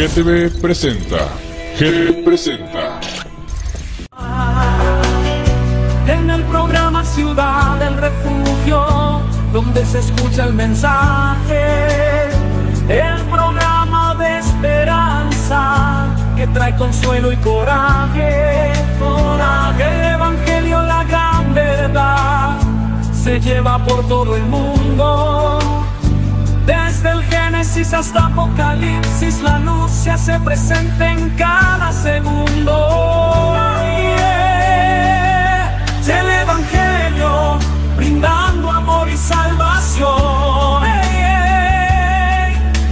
GTV presenta. GTV presenta. En el programa Ciudad del Refugio, donde se escucha el mensaje. El programa que trae consuelo y coraje. Coraje, el Evangelio, la gran verdad, se lleva por todo el mundo. Desde el Génesis hasta Apocalipsis, la luz se hace presente en cada segundo. El Evangelio, brindando amor y salvación.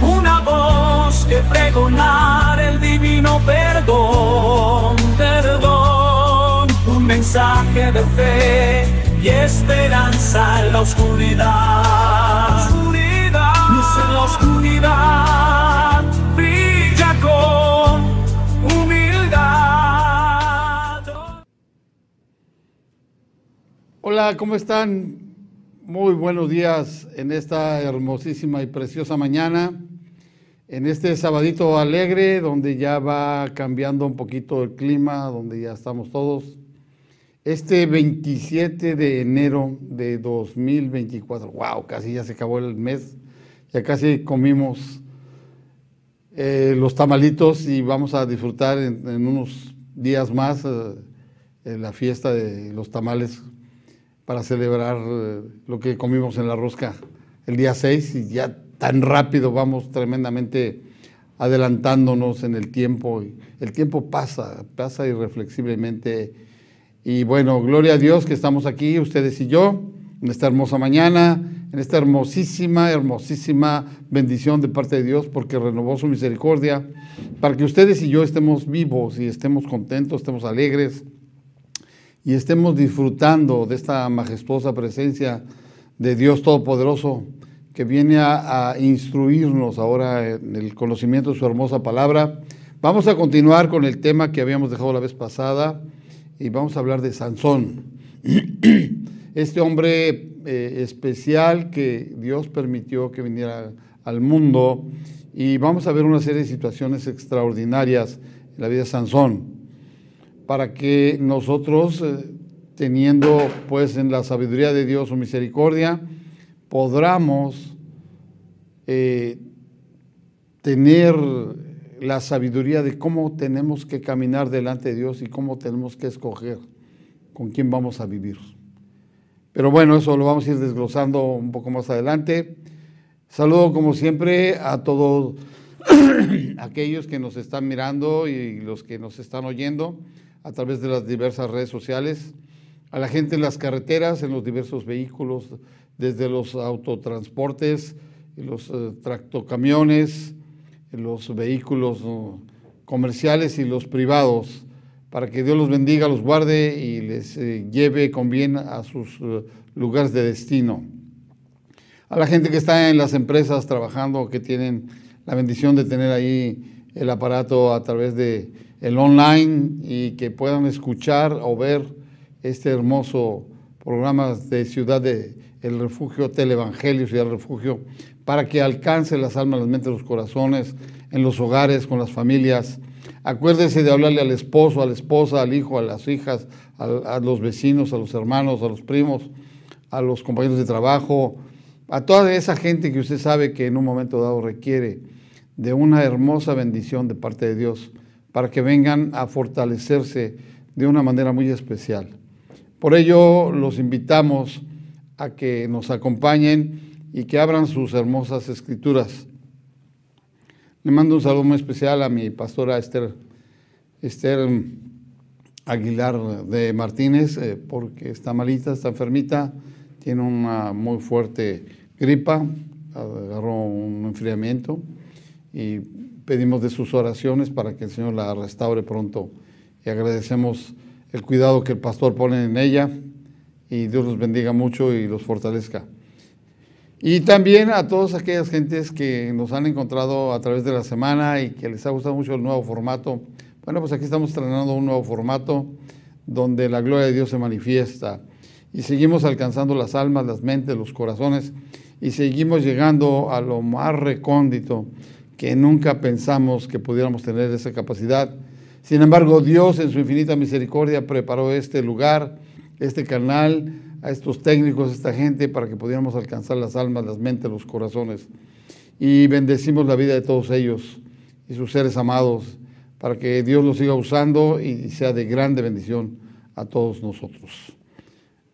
Una voz que pregonar perdón, perdón. Un mensaje de fe y esperanza en la oscuridad. oscuridad. Luz en la oscuridad, brilla con humildad. Hola, ¿cómo están? Muy buenos días en esta hermosísima y preciosa mañana, en este sabadito alegre donde ya va cambiando un poquito el clima, donde ya estamos todos. Este 27 de enero de 2024, wow, casi ya se acabó el mes, ya casi comimos eh, los tamalitos y vamos a disfrutar en, unos días más eh, en la fiesta de los tamales para celebrar eh, lo que comimos en la rosca el día 6 y ya tan rápido vamos tremendamente adelantándonos en el tiempo. El tiempo pasa, pasa irreflexiblemente. Y bueno, gloria a Dios que estamos aquí, ustedes y yo, en esta hermosa mañana, en esta hermosísima, hermosísima bendición de parte de Dios, porque renovó su misericordia, para que ustedes y yo estemos vivos y estemos contentos, estemos alegres y estemos disfrutando de esta majestuosa presencia de Dios Todopoderoso que viene a, instruirnos ahora en el conocimiento de su hermosa palabra. Vamos a continuar con el tema que habíamos dejado la vez pasada y vamos a hablar de Sansón. Este hombre eh, especial que Dios permitió que viniera al mundo y vamos a ver una serie de situaciones extraordinarias en la vida de Sansón para que nosotros, eh, teniendo pues en la sabiduría de Dios su misericordia, podamos eh, tener la sabiduría de cómo tenemos que caminar delante de Dios y cómo tenemos que escoger con quién vamos a vivir. Pero bueno, eso lo vamos a ir desglosando un poco más adelante. Saludo como siempre a todos aquellos que nos están mirando y los que nos están oyendo a través de las diversas redes sociales, a la gente en las carreteras, en los diversos vehículos, desde los autotransportes, los uh, tractocamiones, los vehículos uh, comerciales y los privados, para que Dios los bendiga, los guarde y les eh, lleve con bien a sus lugares de destino. A la gente que está en las empresas trabajando, que tienen la bendición de tener ahí el aparato a través de el online y que puedan escuchar o ver este hermoso programa de Ciudad de el Refugio, Televangelio, Ciudad del Refugio, para que alcance las almas, las mentes, los corazones, en los hogares, con las familias. Acuérdese de hablarle al esposo, a la esposa, al hijo, a las hijas, a, a los vecinos, a los hermanos, a los primos, a los compañeros de trabajo, a toda esa gente que usted sabe que en un momento dado requiere de una hermosa bendición de parte de Dios para que vengan a fortalecerse de una manera muy especial. Por ello los invitamos a que nos acompañen y que abran sus hermosas escrituras. Le mando un saludo muy especial a mi pastora Esther, Esther Aguilar de Martínez, eh, porque está malita, está enfermita, tiene una muy fuerte gripa, agarró un enfriamiento y pedimos de sus oraciones para que el Señor la restaure pronto y agradecemos el cuidado que el pastor pone en ella y Dios los bendiga mucho y los fortalezca. Y también a todas aquellas gentes que nos han encontrado a través de la semana y que les ha gustado mucho el nuevo formato. Bueno, pues aquí estamos estrenando un nuevo formato donde la gloria de Dios se manifiesta. Y seguimos alcanzando las almas, las mentes, los corazones, y seguimos llegando a lo más recóndito que nunca pensamos que pudiéramos tener esa capacidad. Sin embargo, Dios en su infinita misericordia preparó este lugar, este canal, a estos técnicos, a esta gente, para que pudiéramos alcanzar las almas, las mentes, los corazones. Y bendecimos la vida de todos ellos y sus seres amados, para que Dios los siga usando y sea de grande bendición a todos nosotros.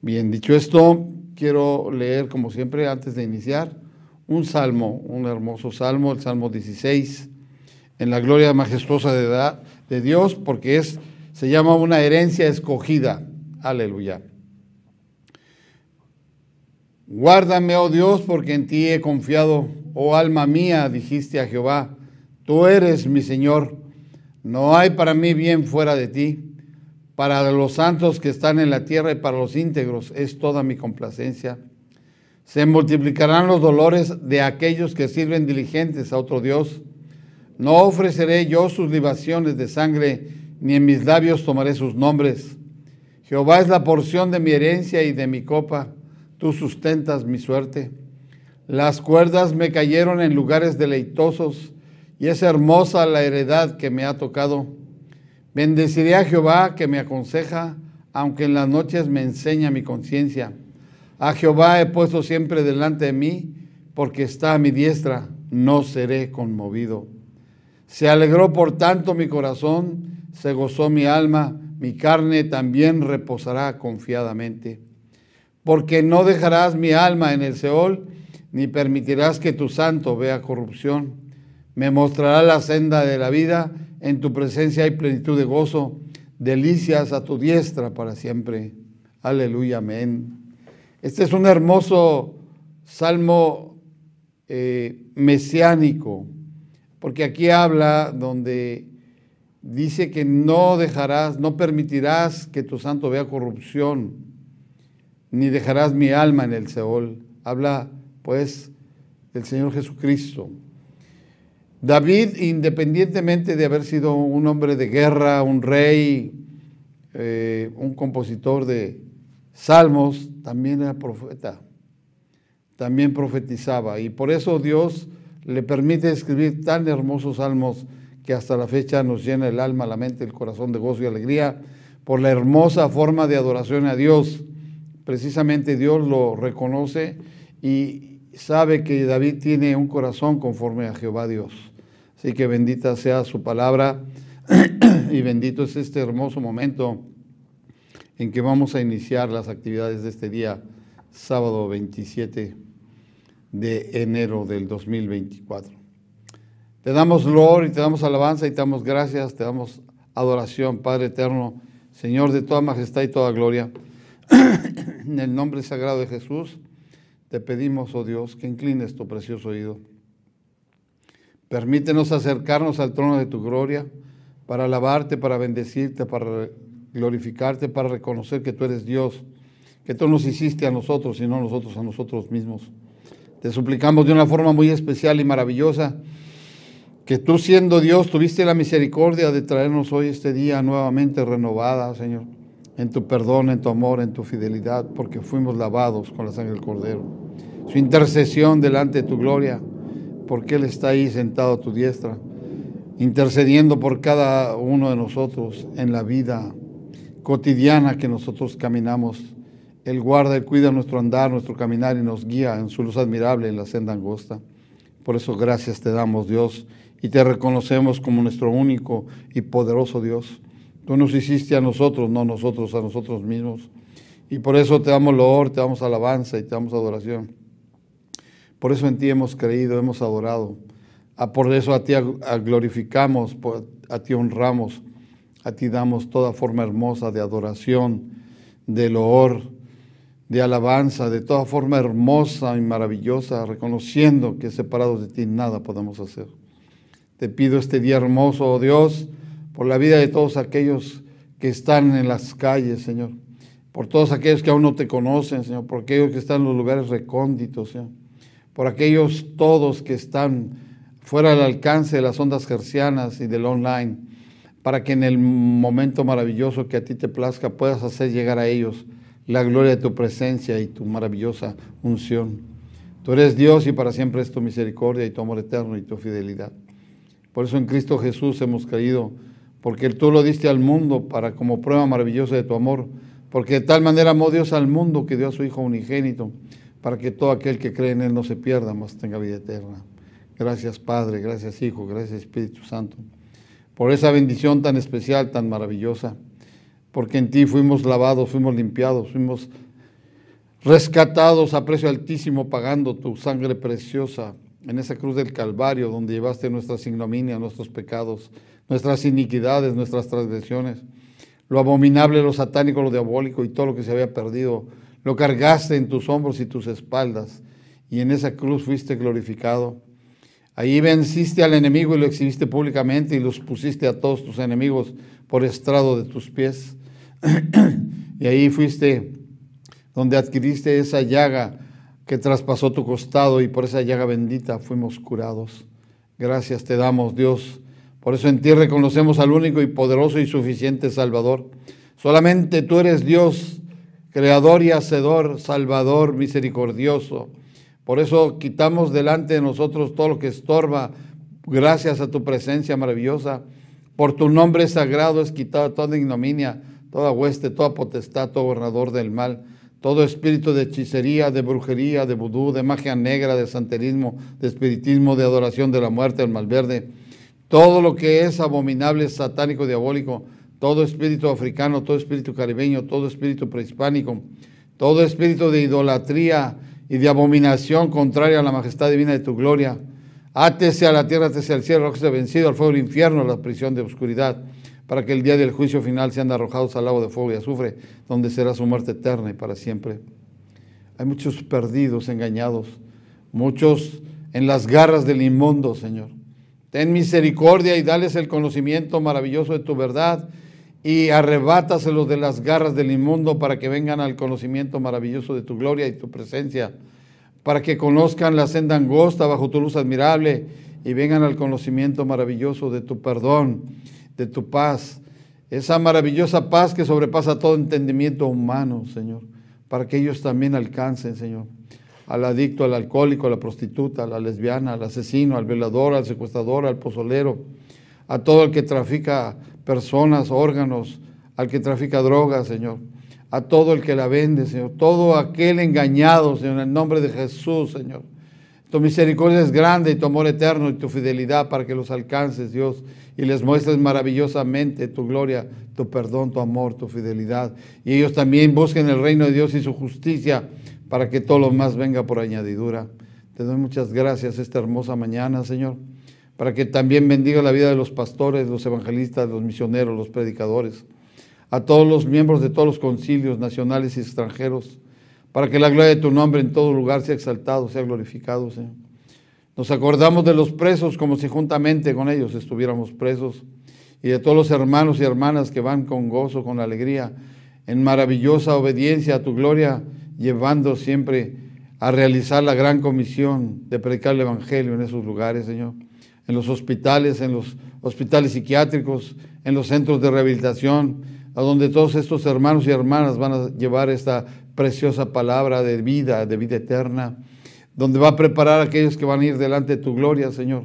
Bien, dicho esto, quiero leer, como siempre, antes de iniciar, un salmo, un hermoso salmo, el Salmo 16, en la gloria majestuosa de, de Dios, porque es, se llama una herencia escogida. Aleluya. Guárdame, oh Dios, porque en ti he confiado. Oh alma mía, dijiste a Jehová, tú eres mi Señor. No hay para mí bien fuera de ti. Para los santos que están en la tierra y para los íntegros es toda mi complacencia. Se multiplicarán los dolores de aquellos que sirven diligentes a otro Dios. No ofreceré yo sus libaciones de sangre, ni en mis labios tomaré sus nombres. Jehová es la porción de mi herencia y de mi copa. Tú sustentas mi suerte. Las cuerdas me cayeron en lugares deleitosos, y es hermosa la heredad que me ha tocado. Bendeciré a Jehová que me aconseja, aunque en las noches me enseña mi conciencia. A Jehová he puesto siempre delante de mí, porque está a mi diestra, no seré conmovido. Se alegró por tanto mi corazón, se gozó mi alma, mi carne también reposará confiadamente. Porque no dejarás mi alma en el Seol, ni permitirás que tu santo vea corrupción. Me mostrará la senda de la vida en tu presencia hay plenitud de gozo, delicias a tu diestra para siempre. Aleluya, amén. Este es un hermoso salmo eh, mesiánico, porque aquí habla donde dice que no dejarás, no permitirás que tu santo vea corrupción, ni dejarás mi alma en el Seol. Habla pues del Señor Jesucristo. David, independientemente de haber sido un hombre de guerra, un rey, eh, un compositor de salmos, también era profeta, también profetizaba. Y por eso Dios le permite escribir tan hermosos salmos que hasta la fecha nos llena el alma, la mente, el corazón de gozo y alegría por la hermosa forma de adoración a Dios. Precisamente Dios lo reconoce y sabe que David tiene un corazón conforme a Jehová Dios. Así que bendita sea su palabra y bendito es este hermoso momento en que vamos a iniciar las actividades de este día, sábado 27 de enero del 2024. Te damos gloria y te damos alabanza y te damos gracias, te damos adoración, Padre eterno, Señor de toda majestad y toda gloria. en el nombre sagrado de Jesús, te pedimos, oh Dios, que inclines tu precioso oído Permítenos acercarnos al trono de tu gloria para alabarte, para bendecirte, para glorificarte, para reconocer que tú eres Dios, que tú nos hiciste a nosotros y no nosotros a nosotros mismos. Te suplicamos de una forma muy especial y maravillosa que tú siendo Dios tuviste la misericordia de traernos hoy este día nuevamente renovada, Señor, en tu perdón, en tu amor, en tu fidelidad, porque fuimos lavados con la sangre del Cordero. Su intercesión delante de tu gloria porque Él está ahí sentado a tu diestra, intercediendo por cada uno de nosotros en la vida cotidiana que nosotros caminamos. Él guarda, y cuida nuestro andar, nuestro caminar y nos guía en su luz admirable en la senda angosta. Por eso gracias te damos, Dios, y te reconocemos como nuestro único y poderoso Dios. Tú nos hiciste a nosotros, no nosotros a nosotros mismos. Y por eso te damos loor, te damos alabanza y te damos adoración. Por eso en ti hemos creído, hemos adorado. Ah, por eso a ti glorificamos, a ti honramos, a ti damos toda forma hermosa de adoración, de loor, de alabanza, de toda forma hermosa y maravillosa, reconociendo que separados de ti nada podemos hacer. Te pido este día hermoso, oh Dios, por la vida de todos aquellos que están en las calles, Señor, por todos aquellos que aún no te conocen, Señor, por aquellos que están en los lugares recónditos, Señor por aquellos todos que están fuera del alcance de las ondas gercianas y del online, para que en el momento maravilloso que a ti te plazca puedas hacer llegar a ellos la gloria de tu presencia y tu maravillosa unción. Tú eres Dios y para siempre es tu misericordia y tu amor eterno y tu fidelidad. Por eso en Cristo Jesús hemos caído, porque tú lo diste al mundo para como prueba maravillosa de tu amor, porque de tal manera amó Dios al mundo que dio a su Hijo unigénito, para que todo aquel que cree en Él no se pierda, mas tenga vida eterna. Gracias Padre, gracias Hijo, gracias Espíritu Santo, por esa bendición tan especial, tan maravillosa, porque en ti fuimos lavados, fuimos limpiados, fuimos rescatados a precio altísimo, pagando tu sangre preciosa en esa cruz del Calvario, donde llevaste nuestras ignominias, nuestros pecados, nuestras iniquidades, nuestras transgresiones, lo abominable, lo satánico, lo diabólico y todo lo que se había perdido, lo cargaste en tus hombros y tus espaldas, y en esa cruz fuiste glorificado. Ahí venciste al enemigo y lo exhibiste públicamente y los pusiste a todos tus enemigos por estrado de tus pies. y ahí fuiste donde adquiriste esa llaga que traspasó tu costado y por esa llaga bendita fuimos curados. Gracias te damos, Dios. Por eso en ti reconocemos al único y poderoso y suficiente Salvador. Solamente tú eres Dios, creador y hacedor, salvador, misericordioso. Por eso quitamos delante de nosotros todo lo que estorba, gracias a tu presencia maravillosa. Por tu nombre sagrado es quitada toda ignominia, toda hueste, toda potestad, todo gobernador del mal todo espíritu de hechicería, de brujería, de vudú, de magia negra, de santerismo, de espiritismo, de adoración de la muerte, del malverde, todo lo que es abominable, satánico, diabólico, todo espíritu africano, todo espíritu caribeño, todo espíritu prehispánico, todo espíritu de idolatría y de abominación contraria a la majestad divina de tu gloria. Átese a la tierra, átese al cielo, se vencido al fuego del infierno, a la prisión de oscuridad para que el día del juicio final sean arrojados al lago de fuego y azufre, donde será su muerte eterna y para siempre. Hay muchos perdidos, engañados, muchos en las garras del inmundo, Señor. Ten misericordia y dales el conocimiento maravilloso de tu verdad y arrebátaselos de las garras del inmundo para que vengan al conocimiento maravilloso de tu gloria y tu presencia, para que conozcan la senda angosta bajo tu luz admirable y vengan al conocimiento maravilloso de tu perdón de tu paz, esa maravillosa paz que sobrepasa todo entendimiento humano, Señor, para que ellos también alcancen, Señor, al adicto, al alcohólico, a la prostituta, a la lesbiana, al asesino, al violador, al secuestrador, al pozolero, a todo el que trafica personas, órganos, al que trafica drogas, Señor, a todo el que la vende, Señor, todo aquel engañado, Señor, en el nombre de Jesús, Señor. Tu misericordia es grande y tu amor eterno y tu fidelidad para que los alcances, Dios, y les muestres maravillosamente tu gloria, tu perdón, tu amor, tu fidelidad. Y ellos también busquen el reino de Dios y su justicia para que todo lo más venga por añadidura. Te doy muchas gracias esta hermosa mañana, Señor, para que también bendiga la vida de los pastores, los evangelistas, los misioneros, los predicadores, a todos los miembros de todos los concilios nacionales y extranjeros, para que la gloria de tu nombre en todo lugar sea exaltado, sea glorificado, Señor. Nos acordamos de los presos como si juntamente con ellos estuviéramos presos y de todos los hermanos y hermanas que van con gozo, con alegría, en maravillosa obediencia a tu gloria, llevando siempre a realizar la gran comisión de predicar el Evangelio en esos lugares, Señor. En los hospitales, en los hospitales psiquiátricos, en los centros de rehabilitación, a donde todos estos hermanos y hermanas van a llevar esta preciosa palabra de vida, de vida eterna donde va a preparar a aquellos que van a ir delante de tu gloria, Señor,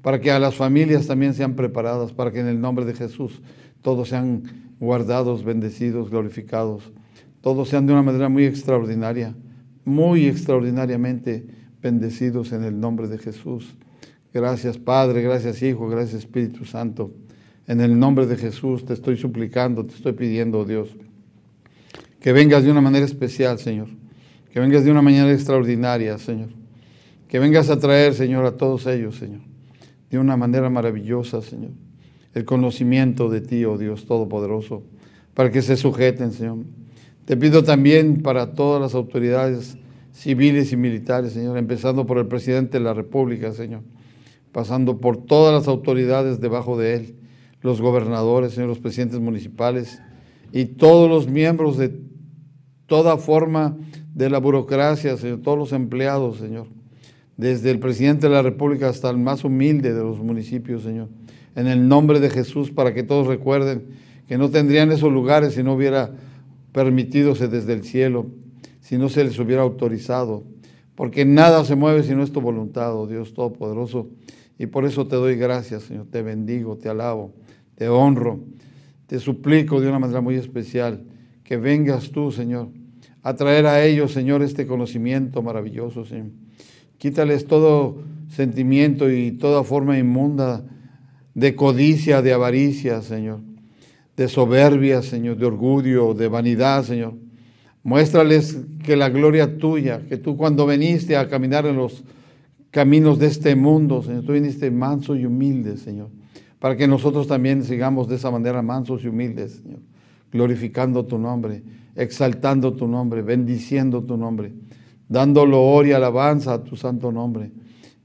para que a las familias también sean preparadas, para que en el nombre de Jesús todos sean guardados, bendecidos, glorificados, todos sean de una manera muy extraordinaria, muy extraordinariamente bendecidos en el nombre de Jesús. Gracias Padre, gracias Hijo, gracias Espíritu Santo. En el nombre de Jesús te estoy suplicando, te estoy pidiendo, Dios, que vengas de una manera especial, Señor que vengas de una manera extraordinaria, Señor. Que vengas a traer, Señor, a todos ellos, Señor. De una manera maravillosa, Señor. El conocimiento de ti, oh Dios Todopoderoso, para que se sujeten, Señor. Te pido también para todas las autoridades civiles y militares, Señor, empezando por el presidente de la República, Señor, pasando por todas las autoridades debajo de él, los gobernadores, Señor, los presidentes municipales y todos los miembros de toda forma de la burocracia, Señor, todos los empleados, Señor, desde el presidente de la República hasta el más humilde de los municipios, Señor, en el nombre de Jesús para que todos recuerden que no tendrían esos lugares si no hubiera permitidose desde el cielo, si no se les hubiera autorizado, porque nada se mueve si no es tu voluntad, oh Dios Todopoderoso. Y por eso te doy gracias, Señor, te bendigo, te alabo, te honro, te suplico de una manera muy especial que vengas tú, Señor, a traer a ellos, Señor, este conocimiento maravilloso, Señor. Quítales todo sentimiento y toda forma inmunda de codicia, de avaricia, Señor, de soberbia, Señor, de orgullo, de vanidad, Señor. Muéstrales que la gloria tuya, que tú cuando viniste a caminar en los caminos de este mundo, Señor, tú viniste manso y humilde, Señor, para que nosotros también sigamos de esa manera mansos y humildes, Señor, glorificando tu nombre, exaltando tu nombre, bendiciendo tu nombre, dando loor y alabanza a tu santo nombre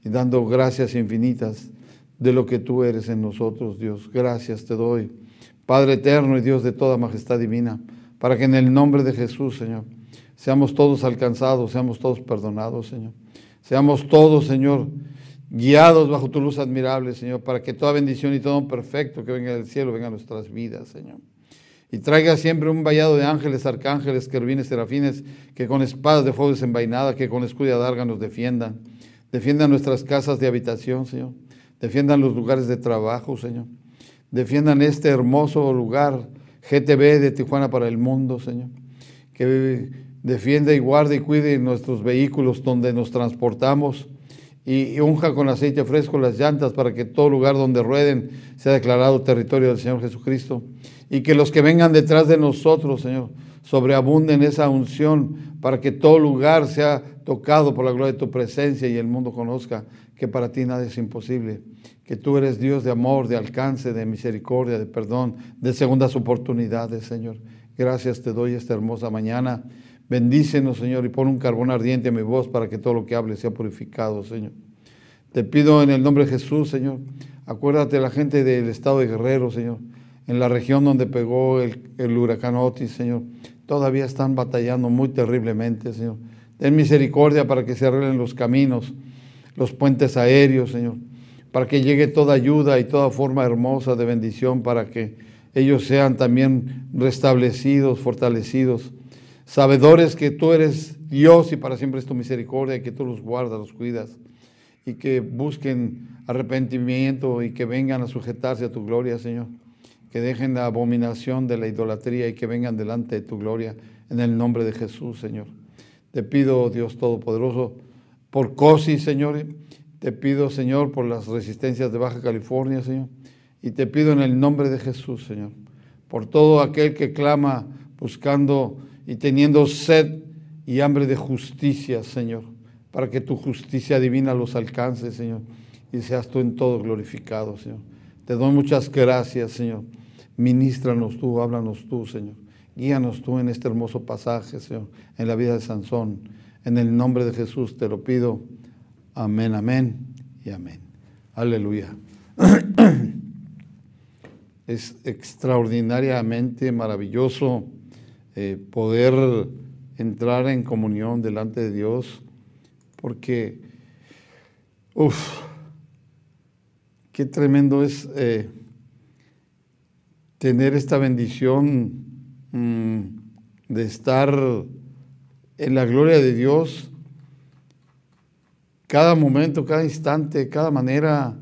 y dando gracias infinitas de lo que tú eres en nosotros, Dios. Gracias te doy, Padre eterno y Dios de toda majestad divina, para que en el nombre de Jesús, Señor, seamos todos alcanzados, seamos todos perdonados, Señor. Seamos todos, Señor, guiados bajo tu luz admirable, Señor, para que toda bendición y todo perfecto que venga del cielo venga a nuestras vidas, Señor. Y traiga siempre un vallado de ángeles, arcángeles, querubines, serafines, que con espadas de fuego desenvainadas, que con escudo y adarga nos defiendan. Defiendan nuestras casas de habitación, Señor defiendan los lugares de trabajo, Señor. Defiendan este hermoso lugar, GTB de Tijuana para el mundo, Señor. Que defienda y guarde y cuide nuestros vehículos donde nos transportamos y unja con aceite fresco las llantas para que todo lugar donde rueden sea declarado territorio del Señor Jesucristo. Y que los que vengan detrás de nosotros, Señor, sobreabunden esa unción para que todo lugar sea tocado por la gloria de tu presencia y el mundo conozca que para ti nada es imposible, que tú eres Dios de amor, de alcance, de misericordia, de perdón, de segundas oportunidades, Señor. Gracias te doy esta hermosa mañana. Bendícenos, Señor, y pon un carbón ardiente en mi voz para que todo lo que hable sea purificado, Señor. Te pido en el nombre de Jesús, Señor, acuérdate de la gente del estado de Guerrero, Señor, en la región donde pegó el, el huracán Otis, Señor. Todavía están batallando muy terriblemente, Señor. Ten misericordia para que se arreglen los caminos los puentes aéreos, Señor, para que llegue toda ayuda y toda forma hermosa de bendición para que ellos sean también restablecidos, fortalecidos, sabedores que tú eres Dios y para siempre es tu misericordia que tú los guardas, los cuidas y que busquen arrepentimiento y que vengan a sujetarse a tu gloria, Señor. Que dejen la abominación de la idolatría y que vengan delante de tu gloria en el nombre de Jesús, Señor. Te pido, Dios Todopoderoso, por COSI, Señor. Te pido, Señor, por las resistencias de Baja California, Señor. Y te pido en el nombre de Jesús, Señor, por todo aquel que clama buscando y teniendo sed y hambre de justicia, Señor, para que tu justicia divina los alcance, Señor, y seas tú en todo glorificado, Señor. Te doy muchas gracias, Señor. Ministranos tú, háblanos tú, Señor. Guíanos tú en este hermoso pasaje, Señor, en la vida de Sansón. En el nombre de Jesús te lo pido. Amén, amén y amén. Aleluya. Es extraordinariamente maravilloso eh, poder entrar en comunión delante de Dios, porque, uff, qué tremendo es eh, tener esta bendición mm, de estar en la gloria de Dios cada momento, cada instante, cada manera,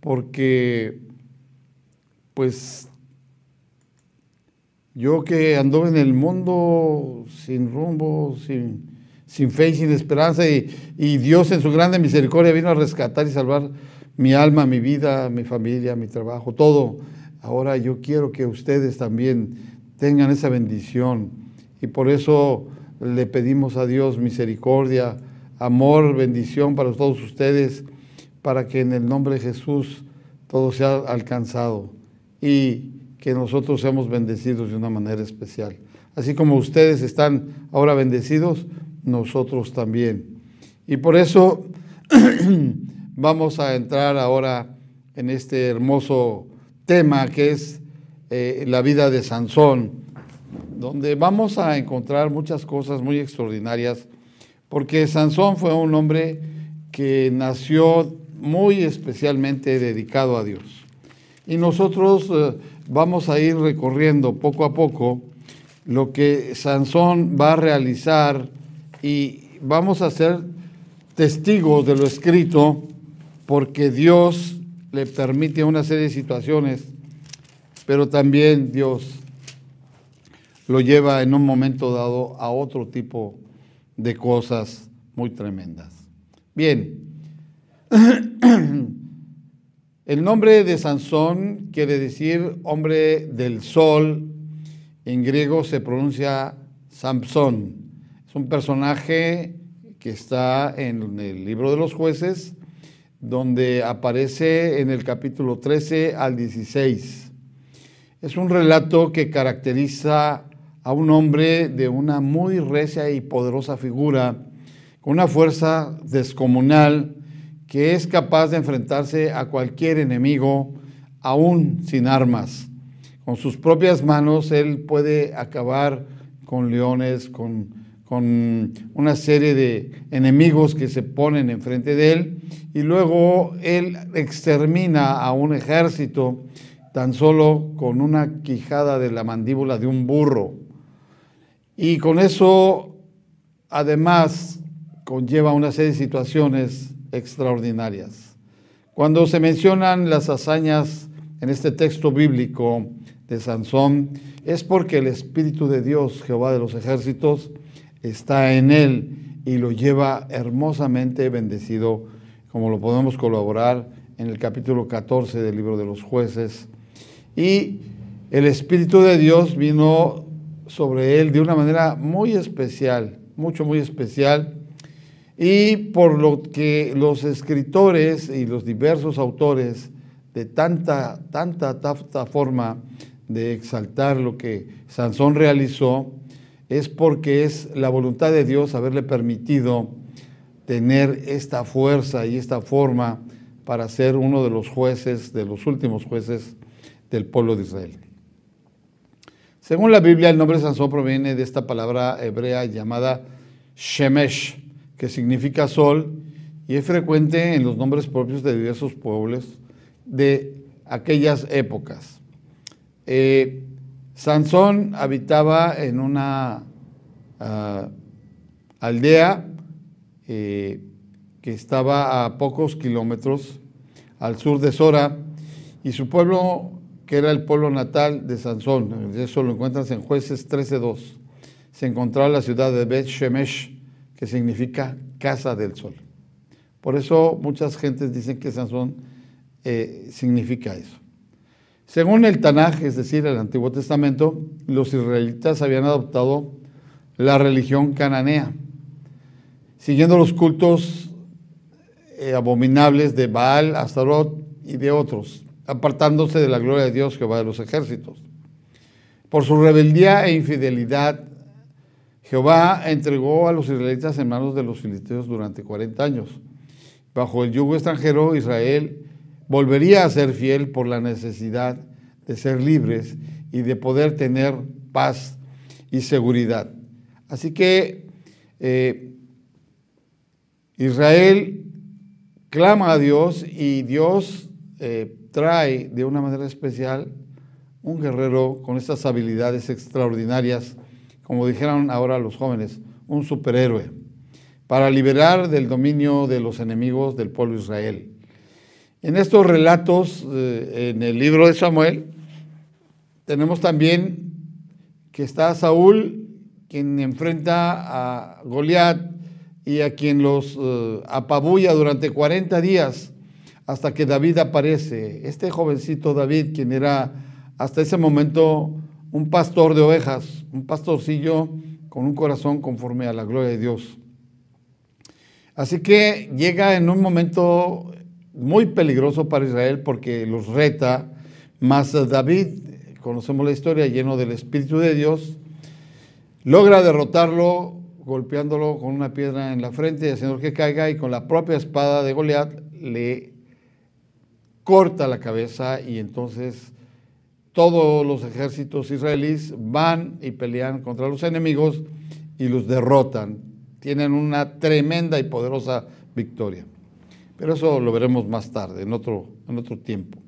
porque pues yo que ando en el mundo sin rumbo, sin, sin fe y sin esperanza, y, y, Dios en su grande misericordia vino a rescatar y salvar mi alma, mi vida, mi familia, mi trabajo, todo. Ahora yo quiero que ustedes también tengan esa bendición y por eso le pedimos a Dios misericordia, amor, bendición para todos ustedes, para que en el nombre de Jesús todo sea alcanzado y que nosotros seamos bendecidos de una manera especial. Así como ustedes están ahora bendecidos, nosotros también. Y por eso vamos a entrar ahora en este hermoso tema que es eh, la vida de Sansón donde vamos a encontrar muchas cosas muy extraordinarias, porque Sansón fue un hombre que nació muy especialmente dedicado a Dios. Y nosotros eh, vamos a ir recorriendo poco a poco lo que Sansón va a realizar y vamos a ser testigos de lo escrito porque Dios le permite una serie de situaciones, pero también Dios lo lleva en un momento dado a otro tipo de cosas muy tremendas. Bien, el nombre de Sansón quiere decir hombre del sol, en griego se pronuncia Samson. Es un personaje que está en el libro de los jueces, donde aparece en el capítulo 13 al 16. Es un relato que caracteriza a un hombre de una muy recia y poderosa figura, con una fuerza descomunal que es capaz de enfrentarse a cualquier enemigo, aún sin armas. Con sus propias manos él puede acabar con leones, con, con una serie de enemigos que se ponen enfrente de él, y luego él extermina a un ejército tan solo con una quijada de la mandíbula de un burro. Y con eso, además, conlleva una serie de situaciones extraordinarias. Cuando se mencionan las hazañas en este texto bíblico de Sansón, es porque el Espíritu de Dios, Jehová de los ejércitos, está en él y lo lleva hermosamente bendecido, como lo podemos colaborar en el capítulo 14 del libro de los jueces. Y el Espíritu de Dios vino sobre él de una manera muy especial, mucho, muy especial, y por lo que los escritores y los diversos autores de tanta, tanta, tanta forma de exaltar lo que Sansón realizó, es porque es la voluntad de Dios haberle permitido tener esta fuerza y esta forma para ser uno de los jueces, de los últimos jueces del pueblo de Israel. Según la Biblia, el nombre Sansón proviene de esta palabra hebrea llamada Shemesh, que significa sol, y es frecuente en los nombres propios de diversos pueblos de aquellas épocas. Eh, Sansón habitaba en una ah, aldea eh, que estaba a pocos kilómetros al sur de Sora, y su pueblo que era el pueblo natal de Sansón. Eso lo encuentras en Jueces 13.2. Se encontraba la ciudad de Bet Shemesh, que significa casa del sol. Por eso muchas gentes dicen que Sansón eh, significa eso. Según el Tanaj, es decir, el Antiguo Testamento, los israelitas habían adoptado la religión cananea, siguiendo los cultos eh, abominables de Baal, Astarot y de otros apartándose de la gloria de Dios, Jehová de los ejércitos. Por su rebeldía e infidelidad, Jehová entregó a los israelitas en manos de los filisteos durante 40 años. Bajo el yugo extranjero, Israel volvería a ser fiel por la necesidad de ser libres y de poder tener paz y seguridad. Así que eh, Israel clama a Dios y Dios eh, trae de una manera especial un guerrero con estas habilidades extraordinarias, como dijeron ahora los jóvenes, un superhéroe, para liberar del dominio de los enemigos del pueblo de Israel. En estos relatos, eh, en el libro de Samuel, tenemos también que está Saúl, quien enfrenta a Goliat y a quien los eh, apabulla durante 40 días hasta que David aparece. Este jovencito David, quien era hasta ese momento un pastor de ovejas, un pastorcillo con un corazón conforme a la gloria de Dios. Así que llega en un momento muy peligroso para Israel porque los reta, más David, conocemos la historia, lleno del Espíritu de Dios, logra derrotarlo golpeándolo con una piedra en la frente, haciendo que caiga y con la propia espada de Goliat le corta la cabeza y entonces todos los ejércitos israelíes van y pelean contra los enemigos y los derrotan. Tienen una tremenda y poderosa victoria. Pero eso lo veremos más tarde, en otro, en otro tiempo.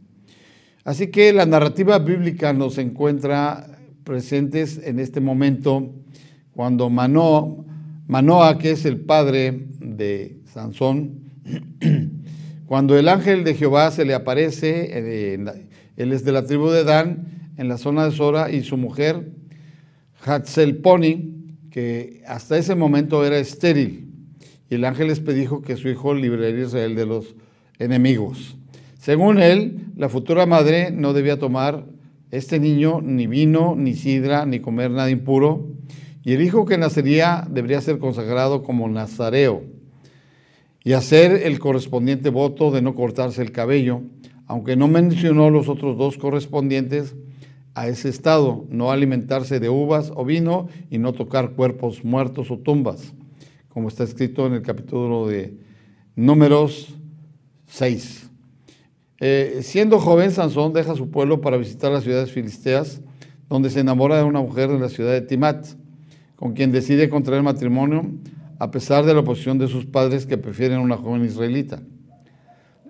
Así que la narrativa bíblica nos encuentra presentes en este momento cuando Manoa, que es el padre de Sansón, cuando el ángel de Jehová se le aparece, eh, él es de la tribu de Dan, en la zona de Sora, y su mujer, Hatzelponi, que hasta ese momento era estéril. Y el ángel les pedijo que su hijo libraría a Israel de los enemigos. Según él, la futura madre no debía tomar este niño ni vino, ni sidra, ni comer nada impuro, y el hijo que nacería debería ser consagrado como nazareo y hacer el correspondiente voto de no cortarse el cabello, aunque no mencionó los otros dos correspondientes a ese estado, no alimentarse de uvas o vino y no tocar cuerpos muertos o tumbas, como está escrito en el capítulo de Números 6. Eh, siendo joven, Sansón deja su pueblo para visitar las ciudades filisteas, donde se enamora de una mujer en la ciudad de Timat, con quien decide contraer matrimonio a pesar de la oposición de sus padres que prefieren una joven israelita.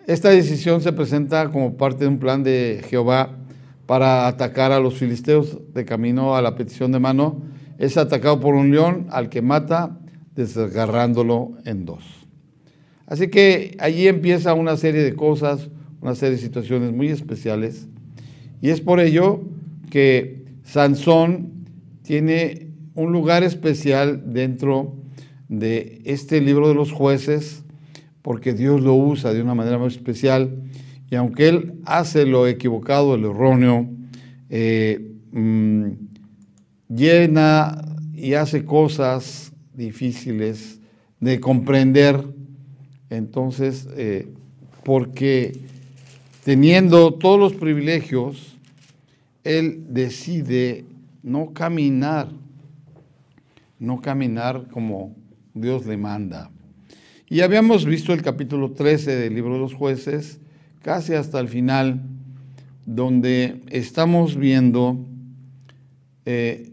Esta decisión se presenta como parte de un plan de Jehová para atacar a los filisteos de camino a la petición de mano. Es atacado por un león al que mata desgarrándolo en dos. Así que allí empieza una serie de cosas, una serie de situaciones muy especiales. Y es por ello que Sansón tiene un lugar especial dentro de este libro de los jueces, porque Dios lo usa de una manera muy especial. Y aunque Él hace lo equivocado, lo erróneo, eh, mm, llena y hace cosas difíciles de comprender, entonces, eh, porque teniendo todos los privilegios, Él decide no caminar, no caminar como Dios le manda. Y habíamos visto el capítulo 13 del libro de los jueces, casi hasta el final, donde estamos viendo eh,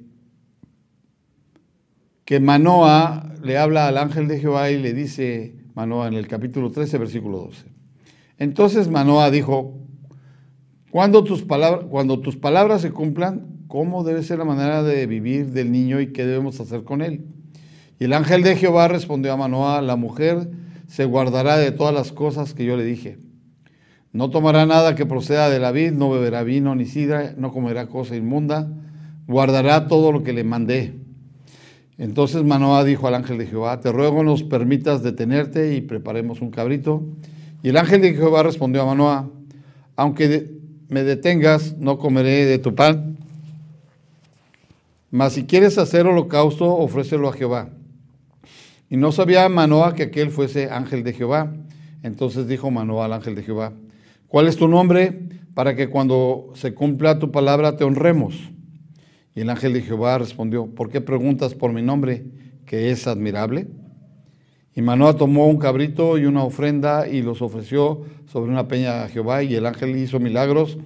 que Manoa le habla al ángel de Jehová y le dice, Manoa en el capítulo 13, versículo 12. Entonces Manoa dijo, cuando tus, palabras, cuando tus palabras se cumplan, ¿cómo debe ser la manera de vivir del niño y qué debemos hacer con él? Y el ángel de Jehová respondió a Manoa, la mujer se guardará de todas las cosas que yo le dije no tomará nada que proceda de la vid, no beberá vino ni sidra, no comerá cosa inmunda, guardará todo lo que le mandé. Entonces Manoah dijo al ángel de Jehová, te ruego nos permitas detenerte y preparemos un cabrito. Y el ángel de Jehová respondió a Manoah, aunque me detengas, no comeré de tu pan. Mas si quieres hacer holocausto, ofrécelo a Jehová. Y no sabía Manoah que aquel fuese ángel de Jehová. Entonces dijo Manoah al ángel de Jehová, ¿Cuál es tu nombre? Para que cuando se cumpla tu palabra te honremos. Y el ángel de Jehová respondió, ¿por qué preguntas por mi nombre, que es admirable? Y Manoah tomó un cabrito y una ofrenda y los ofreció sobre una peña a Jehová y el ángel hizo milagros,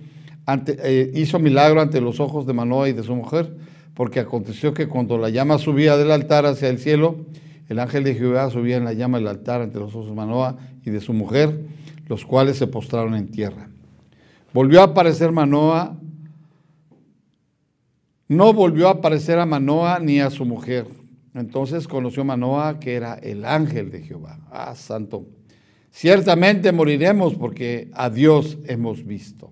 eh, hizo milagro ante los ojos de Manoah y de su mujer, porque aconteció que cuando la llama subía del altar hacia el cielo, el ángel de Jehová subía en la llama del altar ante los ojos de Manoah y de su mujer, los cuales se postraron en tierra. Volvió a aparecer Manoa, no volvió a aparecer a Manoa ni a su mujer. Entonces conoció Manoa que era el ángel de Jehová. Ah, santo. Ciertamente moriremos porque a Dios hemos visto.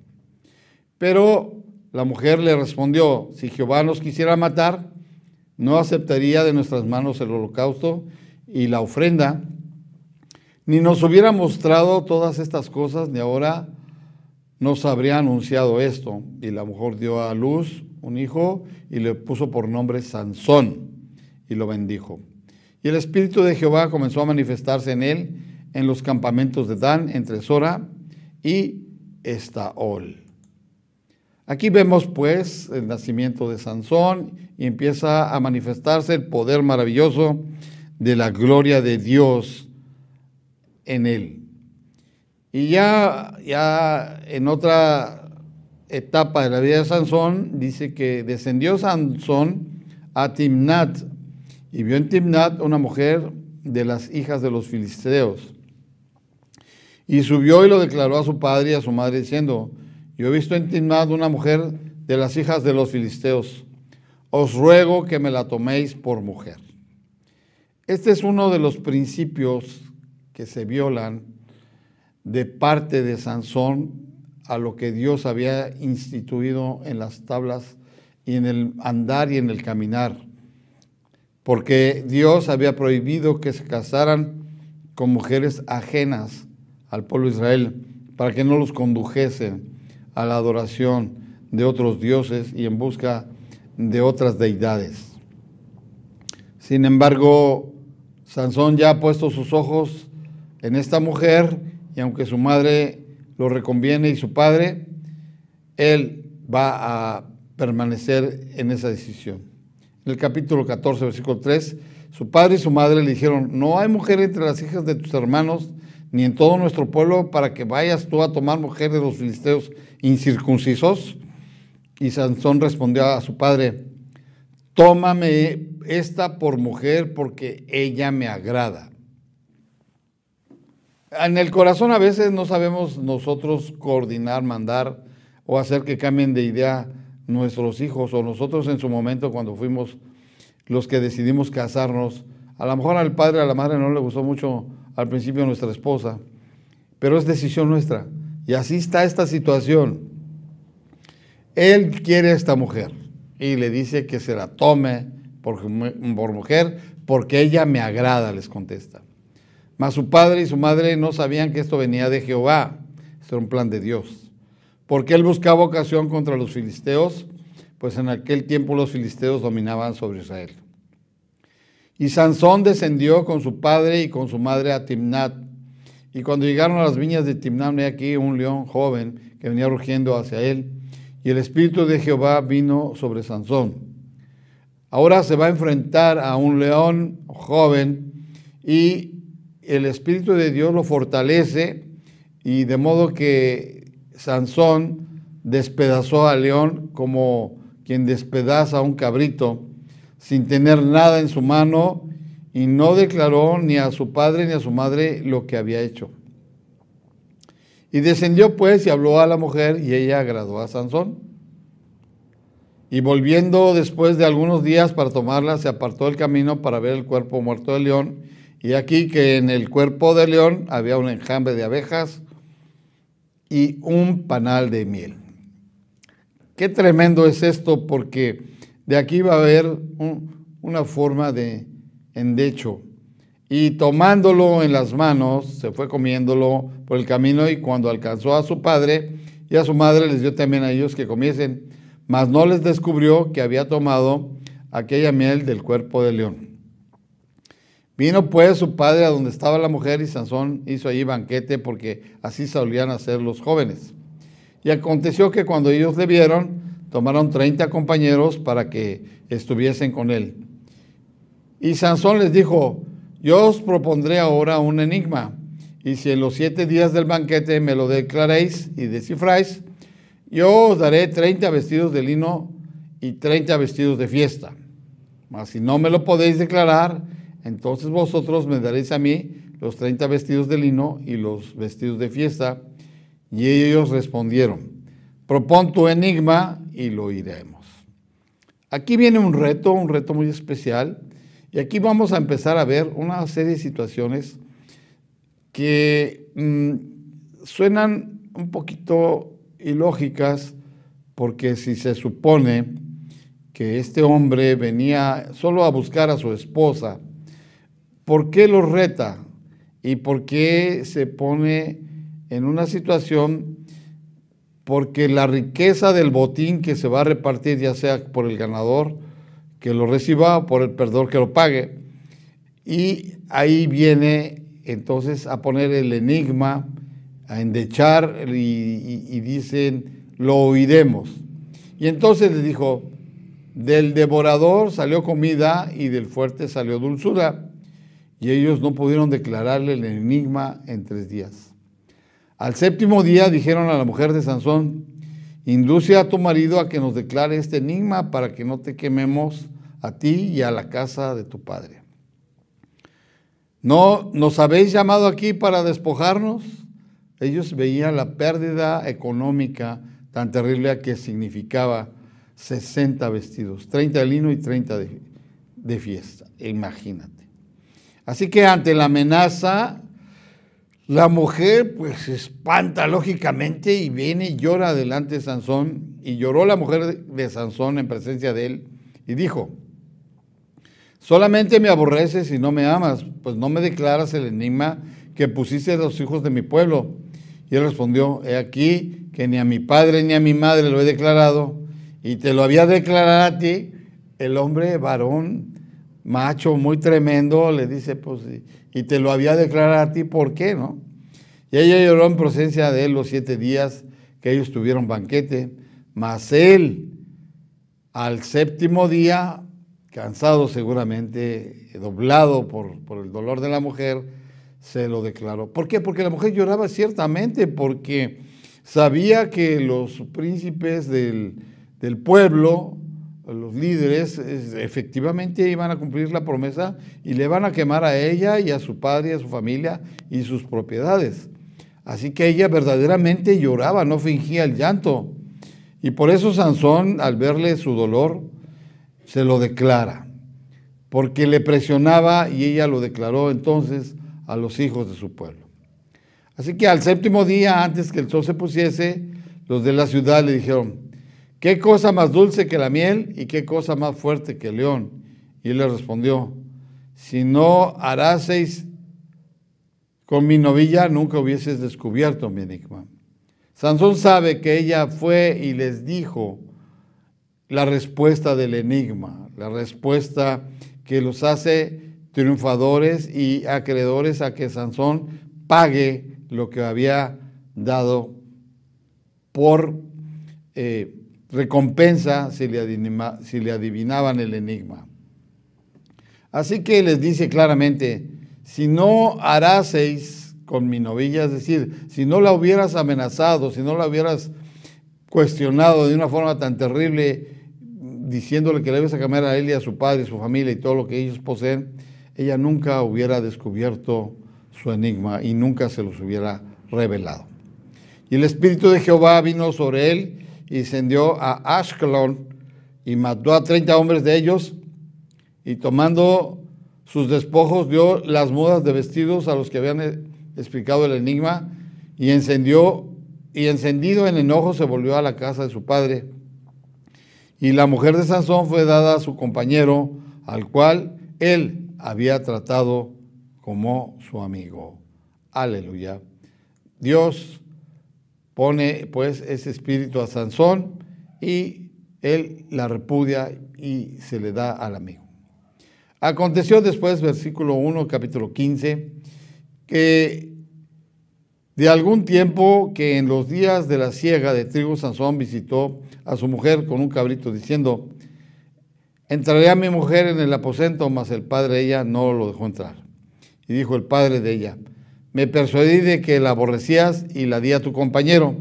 Pero la mujer le respondió, si Jehová nos quisiera matar, no aceptaría de nuestras manos el holocausto y la ofrenda ni nos hubiera mostrado todas estas cosas, ni ahora nos habría anunciado esto. Y la mujer dio a luz un hijo y le puso por nombre Sansón y lo bendijo. Y el Espíritu de Jehová comenzó a manifestarse en él en los campamentos de Dan, entre Sora y Estaol. Aquí vemos pues el nacimiento de Sansón y empieza a manifestarse el poder maravilloso de la gloria de Dios en él. Y ya, ya en otra etapa de la vida de Sansón, dice que descendió Sansón a Timnat y vio en Timnat una mujer de las hijas de los filisteos. Y subió y lo declaró a su padre y a su madre diciendo, yo he visto en una mujer de las hijas de los filisteos. Os ruego que me la toméis por mujer. Este es uno de los principios que se violan de parte de Sansón a lo que Dios había instituido en las tablas y en el andar y en el caminar. Porque Dios había prohibido que se casaran con mujeres ajenas al pueblo de Israel para que no los condujesen a la adoración de otros dioses y en busca de otras deidades. Sin embargo, Sansón ya ha puesto sus ojos en esta mujer y aunque su madre lo reconviene y su padre, él va a permanecer en esa decisión. En el capítulo 14, versículo 3, su padre y su madre le dijeron, no hay mujer entre las hijas de tus hermanos, ni en todo nuestro pueblo, para que vayas tú a tomar mujer de los filisteos incircuncisos. Y Sansón respondió a su padre, tómame esta por mujer porque ella me agrada. En el corazón a veces no sabemos nosotros coordinar, mandar o hacer que cambien de idea nuestros hijos o nosotros en su momento cuando fuimos los que decidimos casarnos. A lo mejor al padre, a la madre no le gustó mucho al principio nuestra esposa, pero es decisión nuestra. Y así está esta situación. Él quiere a esta mujer y le dice que se la tome por, mujer porque ella me agrada, les contesta. Mas su padre y su madre no sabían que esto venía de Jehová, esto era un plan de Dios. Porque él buscaba ocasión contra los filisteos, pues en aquel tiempo los filisteos dominaban sobre Israel. Y Sansón descendió con su padre y con su madre a Timnat. Y cuando llegaron a las viñas de Timnat, he aquí un león joven que venía rugiendo hacia él. Y el espíritu de Jehová vino sobre Sansón. Ahora se va a enfrentar a un león joven y el espíritu de Dios lo fortalece y de modo que Sansón despedazó al león como quien despedaza a un cabrito sin tener nada en su mano y no declaró ni a su padre ni a su madre lo que había hecho. Y descendió pues y habló a la mujer y ella agradó a Sansón. Y volviendo después de algunos días para tomarla, se apartó del camino para ver el cuerpo muerto del león. Y aquí que en el cuerpo del león había un enjambre de abejas y un panal de miel. Qué tremendo es esto porque de aquí va a haber una forma de endecho. Y tomándolo en las manos, se fue comiéndolo por el camino y cuando alcanzó a su padre y a su madre les dio también a ellos que comiesen, mas no les descubrió que había tomado aquella miel del cuerpo del león. Vino pues su padre a donde estaba la mujer y Sansón hizo allí banquete porque así solían hacer los jóvenes. Y aconteció que cuando ellos le vieron, tomaron 30 compañeros para que estuviesen con él. Y Sansón les dijo, yo os propondré ahora un enigma, y si en los siete días del banquete me lo declaréis y descifráis, yo os daré 30 vestidos de lino y 30 vestidos de fiesta. Mas si no me lo podéis declarar, entonces vosotros me daréis a mí los 30 vestidos de lino y los vestidos de fiesta. Y ellos respondieron, propon tu enigma y lo iremos. Aquí viene un reto, un reto muy especial, y aquí vamos a empezar a ver una serie de situaciones que mm, suenan un poquito ilógicas, porque si se supone que este hombre venía solo a buscar a su esposa, ¿por qué lo reta? ¿Y por qué se pone en una situación porque la riqueza del botín que se va a repartir, ya sea por el ganador que lo reciba por el perdedor que lo pague, y ahí viene entonces a poner el enigma, a endechar y, dicen, lo oiremos. Y entonces les dijo, del devorador salió comida y del fuerte salió dulzura, y ellos no pudieron declararle el enigma en tres días. Al séptimo día dijeron a la mujer de Sansón, induce a tu marido a que nos declare este enigma para que no te quememos a ti y a la casa de tu padre. ¿No nos habéis llamado aquí para despojarnos? Ellos veían la pérdida económica tan terrible que significaba 60 vestidos, 30 de lino y 30 de, de fiesta, imagínate. Así que ante la amenaza, la mujer pues se espanta lógicamente y viene y llora delante de Sansón. Y lloró la mujer de Sansón en presencia de él y dijo, solamente me aborreces y no me amas, pues no me declaras el enigma que pusiste a los hijos de mi pueblo. Y él respondió, he aquí que ni a mi padre ni a mi madre lo he declarado, y te lo había declarado a ti, el hombre varón, macho, muy tremendo, le dice, pues, y te lo había declarado a ti, ¿por qué, no? Y ella lloró en presencia de él los siete días que ellos tuvieron banquete, mas él, al séptimo día, cansado seguramente, doblado por, por el dolor de la mujer, se lo declaró. ¿Por qué? Porque la mujer lloraba ciertamente, porque sabía que los príncipes del, del pueblo, los líderes, efectivamente iban a cumplir la promesa y le van a quemar a ella y a su padre y a su familia y sus propiedades. Así que ella verdaderamente lloraba, no fingía el llanto. Y por eso Sansón, al verle su dolor, se lo declara, porque le presionaba y ella lo declaró entonces a los hijos de su pueblo. Así que al séptimo día, antes que el sol se pusiese, los de la ciudad le dijeron, ¿qué cosa más dulce que la miel y qué cosa más fuerte que el león? Y él le respondió, si no haráseis con mi novilla, nunca hubieses descubierto mi enigma. Sansón sabe que ella fue y les dijo la respuesta del enigma, la respuesta que los hace triunfadores y acreedores a que Sansón pague lo que había dado por eh, recompensa si le, si le adivinaban el enigma. Así que les dice claramente, si no haráseis con mi novilla, es decir, si no la hubieras amenazado, si no la hubieras cuestionado de una forma tan terrible, diciéndole que le ibas a a él y a su padre, su familia y todo lo que ellos poseen, ella nunca hubiera descubierto su enigma y nunca se los hubiera revelado. Y el Espíritu de Jehová vino sobre él y descendió a Ashkelon y mató a 30 hombres de ellos y tomando sus despojos dio las mudas de vestidos a los que habían explicado el enigma y encendió y encendido en enojo se volvió a la casa de su padre. Y la mujer de Sansón fue dada a su compañero, al cual él había tratado como su amigo. Aleluya. Dios pone pues ese espíritu a Sansón y él la repudia y se le da al amigo. Aconteció después, versículo 1, capítulo 15, que de algún tiempo que en los días de la siega de trigo Sansón visitó a su mujer con un cabrito diciendo, Entraré a mi mujer en el aposento, mas el padre de ella no lo dejó entrar. Y dijo el padre de ella, me persuadí de que la aborrecías y la di a tu compañero,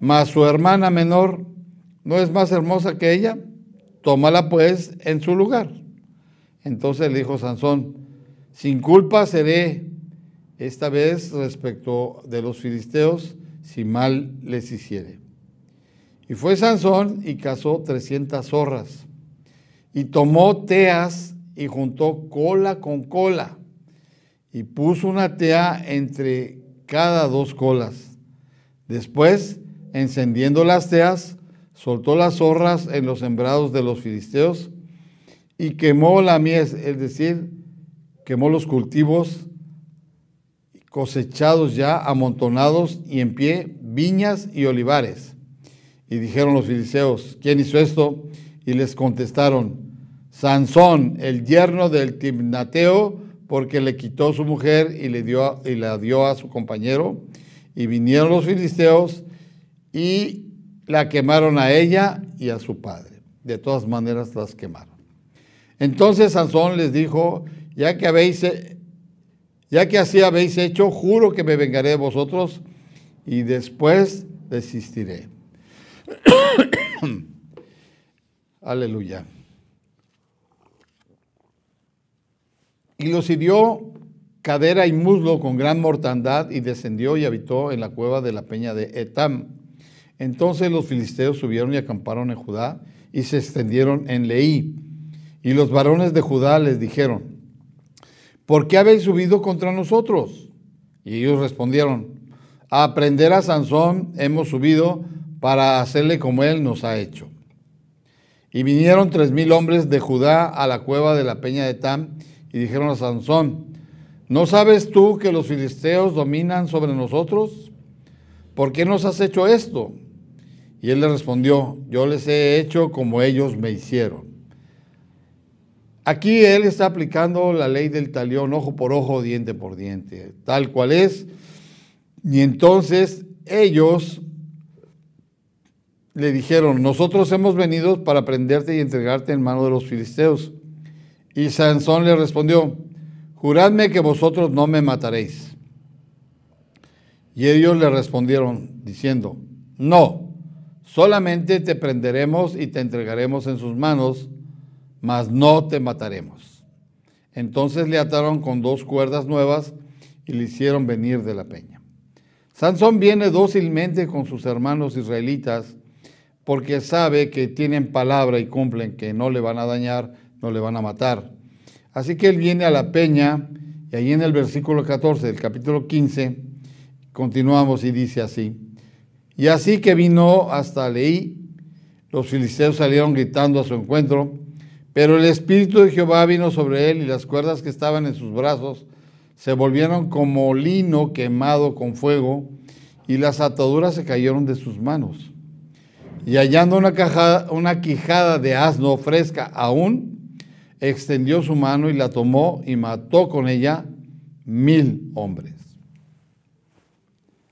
mas su hermana menor no es más hermosa que ella, tómala pues en su lugar. Entonces le dijo Sansón, sin culpa seré esta vez respecto de los filisteos, si mal les hiciere. Y fue Sansón y cazó trescientas zorras y tomó teas y juntó cola con cola y puso una tea entre cada dos colas. Después, encendiendo las teas, soltó las zorras en los sembrados de los filisteos y quemó la mies, es decir, quemó los cultivos cosechados ya, amontonados y en pie, viñas y olivares. Y dijeron los filisteos, ¿quién hizo esto? Y les contestaron, Sansón, el yerno del Timnateo, porque le quitó su mujer y, le dio, y la dio a su compañero. Y vinieron los filisteos y la quemaron a ella y a su padre. De todas maneras las quemaron. Entonces Sansón les dijo, ya que habéis, ya que así habéis hecho, juro que me vengaré de vosotros y después desistiré. Aleluya. Y los hirió cadera y muslo con gran mortandad y descendió y habitó en la cueva de la peña de Etam. Entonces los filisteos subieron y acamparon en Judá y se extendieron en Leí. Y los varones de Judá les dijeron, ¿por qué habéis subido contra nosotros? Y ellos respondieron, a aprender a Sansón hemos subido para hacerle como él nos ha hecho. Y vinieron tres mil hombres de Judá a la cueva de la peña de Tam y dijeron a Sansón, ¿no sabes tú que los filisteos dominan sobre nosotros? ¿Por qué nos has hecho esto? Y él le respondió, yo les he hecho como ellos me hicieron. Aquí él está aplicando la ley del talión, ojo por ojo, diente por diente, tal cual es. Y entonces ellos le dijeron, nosotros hemos venido para prenderte y entregarte en mano de los filisteos. Y Sansón le respondió, juradme que vosotros no me mataréis. Y ellos le respondieron diciendo, no, solamente te prenderemos y te entregaremos en sus manos, mas no te mataremos. Entonces le ataron con dos cuerdas nuevas y le hicieron venir de la peña. Sansón viene dócilmente con sus hermanos israelitas porque sabe que tienen palabra y cumplen, que no le van a dañar, no le van a matar. Así que él viene a la peña y ahí en el versículo 14 del capítulo 15 continuamos y dice así. Y así que vino hasta Leí, los filisteos salieron gritando a su encuentro, pero el Espíritu de Jehová vino sobre él y las cuerdas que estaban en sus brazos se volvieron como lino quemado con fuego y las ataduras se cayeron de sus manos. Y hallando una, una quijada de asno fresca aún, extendió su mano y la tomó y mató con ella mil hombres.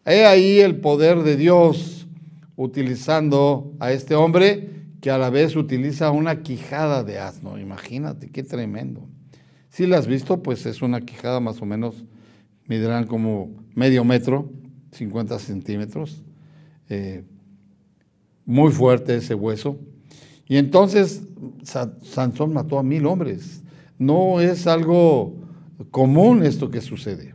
He ahí el poder de Dios utilizando a este hombre que a la vez utiliza una quijada de asno. Imagínate, qué tremendo. Si la has visto, pues es una quijada más o menos, medirán como medio metro, 50 centímetros. Eh, muy fuerte ese hueso. Y entonces Sansón mató a mil hombres. No es algo común esto que sucede.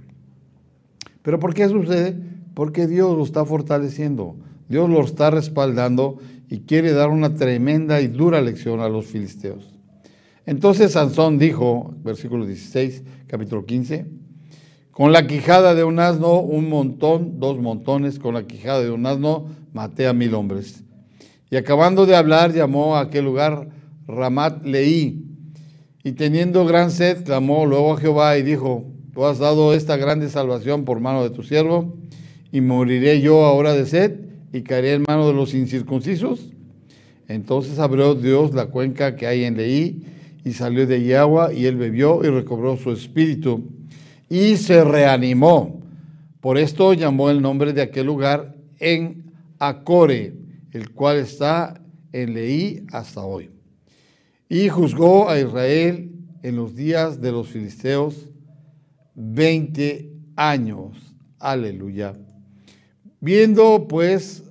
¿Pero por qué sucede? Porque Dios lo está fortaleciendo, Dios lo está respaldando y quiere dar una tremenda y dura lección a los filisteos. Entonces Sansón dijo, versículo 16, capítulo 15, con la quijada de un asno, un montón, dos montones, con la quijada de un asno, maté a mil hombres. Y acabando de hablar, llamó a aquel lugar Ramat Leí. Y teniendo gran sed, clamó luego a Jehová y dijo, tú has dado esta grande salvación por mano de tu siervo, y moriré yo ahora de sed y caeré en mano de los incircuncisos. Entonces abrió Dios la cuenca que hay en Leí y salió de agua y él bebió y recobró su espíritu y se reanimó. Por esto llamó el nombre de aquel lugar en Acore, el cual está en Leí hasta hoy. Y juzgó a Israel en los días de los filisteos 20 años. Aleluya. Viendo pues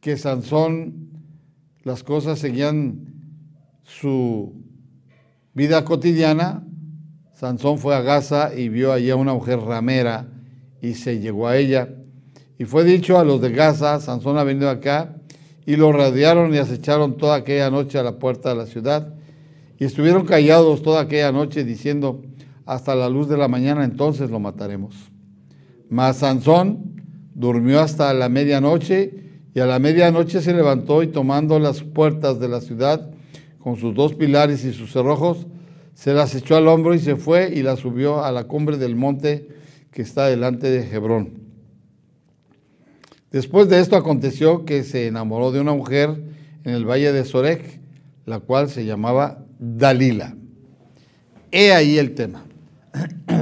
que Sansón las cosas seguían su vida cotidiana, Sansón fue a Gaza y vio allí a una mujer ramera y se llegó a ella. Y fue dicho a los de Gaza, Sansón ha venido acá y lo rodearon y acecharon toda aquella noche a la puerta de la ciudad. Y estuvieron callados toda aquella noche diciendo, hasta la luz de la mañana entonces lo mataremos. Mas Sansón durmió hasta la medianoche y a la medianoche se levantó y tomando las puertas de la ciudad con sus dos pilares y sus cerrojos, se las echó al hombro y se fue y la subió a la cumbre del monte que está delante de Hebrón. Después de esto aconteció que se enamoró de una mujer en el valle de Sorek, la cual se llamaba Dalila. He ahí el tema.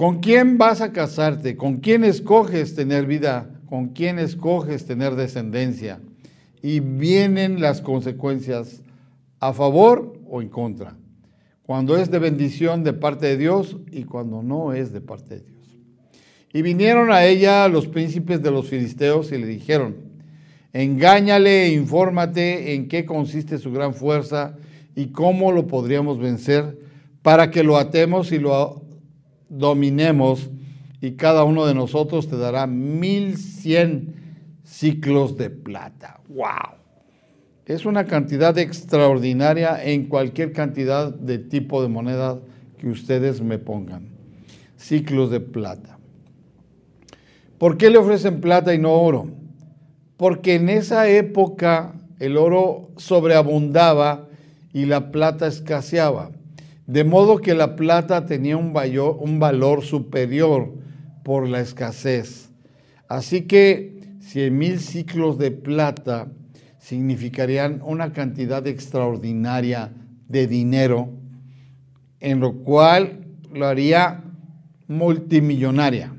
¿Con quién vas a casarte? ¿Con quién escoges tener vida? ¿Con quién escoges tener descendencia? Y vienen las consecuencias a favor o en contra. Cuando es de bendición de parte de Dios y cuando no es de parte de Dios. Y vinieron a ella los príncipes de los filisteos y le dijeron, engáñale e infórmate en qué consiste su gran fuerza y cómo lo podríamos vencer para que lo atemos y lo dominemos y cada uno de nosotros te dará mil cien ciclos de plata. ¡Wow! Es una cantidad extraordinaria en cualquier cantidad de tipo de moneda que ustedes me pongan. Ciclos de plata. ¿Por qué le ofrecen plata y no oro? Porque en esa época el oro sobreabundaba y la plata escaseaba. De modo que la plata tenía un valor, superior por la escasez. Así que 100 mil ciclos de plata significarían una cantidad extraordinaria de dinero, en lo cual lo haría multimillonaria.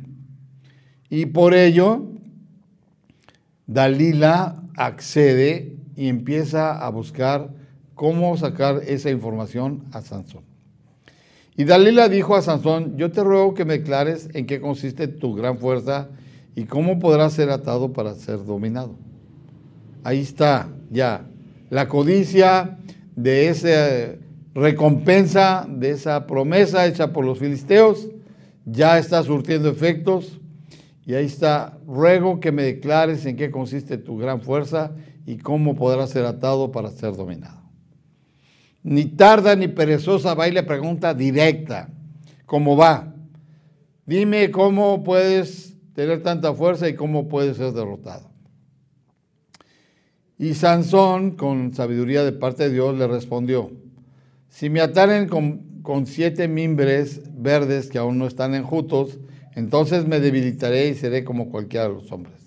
Y por ello, Dalila accede y empieza a buscar cómo sacar esa información a Sansón. Y Dalila dijo a Sansón, yo te ruego que me declares en qué consiste tu gran fuerza y cómo podrás ser atado para ser dominado. Ahí está ya la codicia de esa recompensa, de esa promesa hecha por los filisteos, ya está surtiendo efectos. Y ahí está, ruego que me declares en qué consiste tu gran fuerza y cómo podrás ser atado para ser dominado. Ni tarda ni perezosa va y le pregunta directa, ¿cómo va? Dime cómo puedes tener tanta fuerza y cómo puedes ser derrotado. Y Sansón, con sabiduría de parte de Dios, le respondió, si me ataren con, siete mimbres verdes que aún no están enjutos, entonces me debilitaré y seré como cualquiera de los hombres.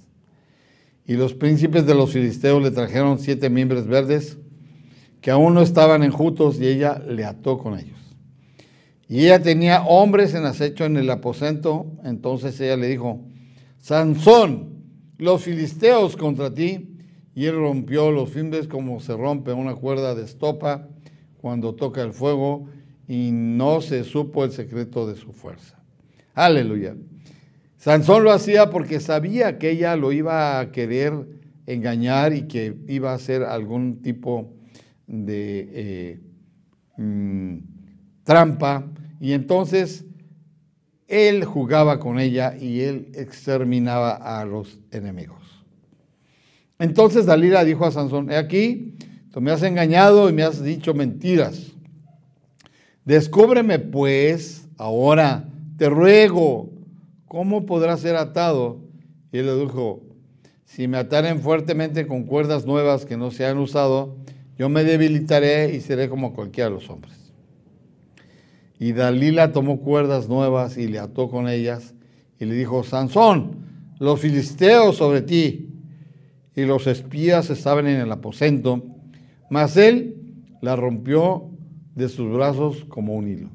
Y los príncipes de los filisteos le trajeron siete mimbres verdes que aún no estaban enjutos y ella le ató con ellos. Y ella tenía hombres en acecho en el aposento, entonces ella le dijo, Sansón, los filisteos contra ti, y él rompió los fimbres como se rompe una cuerda de estopa cuando toca el fuego, y no se supo el secreto de su fuerza. Aleluya. Sansón lo hacía porque sabía que ella lo iba a querer engañar y que iba a hacer algún tipo de eh, mm, trampa y entonces él jugaba con ella y él exterminaba a los enemigos. Entonces Dalila dijo a Sansón, he aquí, tú me has engañado y me has dicho mentiras. Descúbreme pues ahora, te ruego, ¿cómo podrá ser atado? Y él le dijo, si me ataren fuertemente con cuerdas nuevas que no se han usado, yo me debilitaré y seré como cualquiera de los hombres. Y Dalila tomó cuerdas nuevas y le ató con ellas y le dijo, Sansón, los filisteos sobre ti. Y los espías estaban en el aposento, mas él la rompió de sus brazos como un hilo.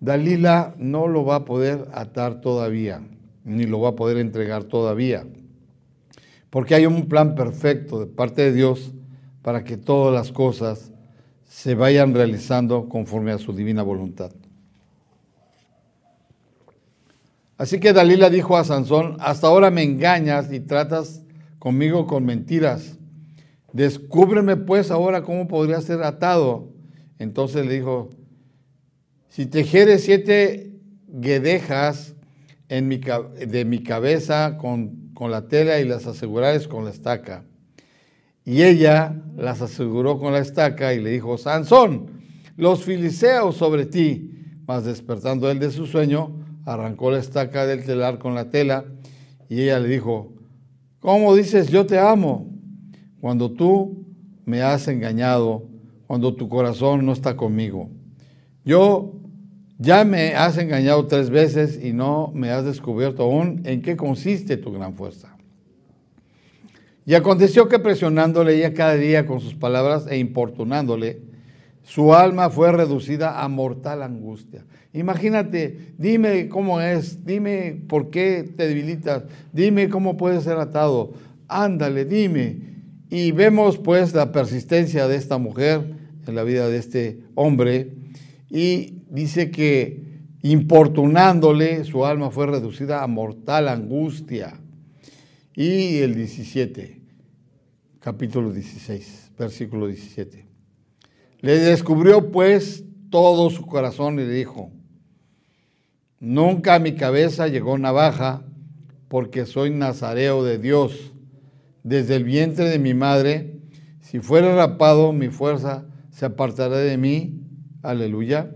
Dalila no lo va a poder atar todavía, ni lo va a poder entregar todavía, porque hay un plan perfecto de parte de Dios para que todas las cosas se vayan realizando conforme a su divina voluntad. Así que Dalila dijo a Sansón, hasta ahora me engañas y tratas conmigo con mentiras. Descúbreme pues ahora cómo podría ser atado. Entonces le dijo, si tejeres siete guedejas de mi cabeza con, con la tela y las asegurares con la estaca, y ella las aseguró con la estaca y le dijo, Sansón, los filiseos sobre ti. Mas despertando él de su sueño, arrancó la estaca del telar con la tela y ella le dijo, ¿cómo dices yo te amo? Cuando tú me has engañado, cuando tu corazón no está conmigo. Yo ya me has engañado tres veces y no me has descubierto aún en qué consiste tu gran fuerza. Y aconteció que presionándole ella cada día con sus palabras e importunándole, su alma fue reducida a mortal angustia. Imagínate, dime cómo es, dime por qué te debilitas, dime cómo puedes ser atado, ándale, dime. Y vemos pues la persistencia de esta mujer en la vida de este hombre y dice que importunándole su alma fue reducida a mortal angustia. Y el 17, capítulo 16, versículo 17. Le descubrió pues todo su corazón y le dijo, nunca a mi cabeza llegó navaja porque soy nazareo de Dios. desde el vientre de mi madre. Si fuera rapado, mi fuerza se apartará de mí. Aleluya.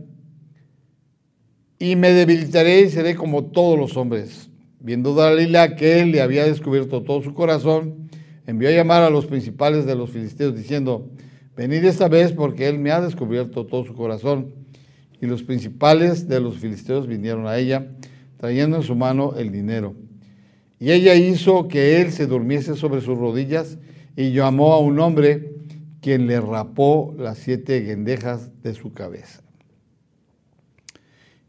Y me debilitaré y seré como todos los hombres. Viendo Dalila que él le había descubierto todo su corazón, envió a llamar a los principales de los filisteos diciendo, venid esta vez porque él me ha descubierto todo su corazón. Y los principales de los filisteos vinieron a ella, trayendo en su mano el dinero. Y ella hizo que él se durmiese sobre sus rodillas y llamó a un hombre quien le rapó las siete guendejas de su cabeza.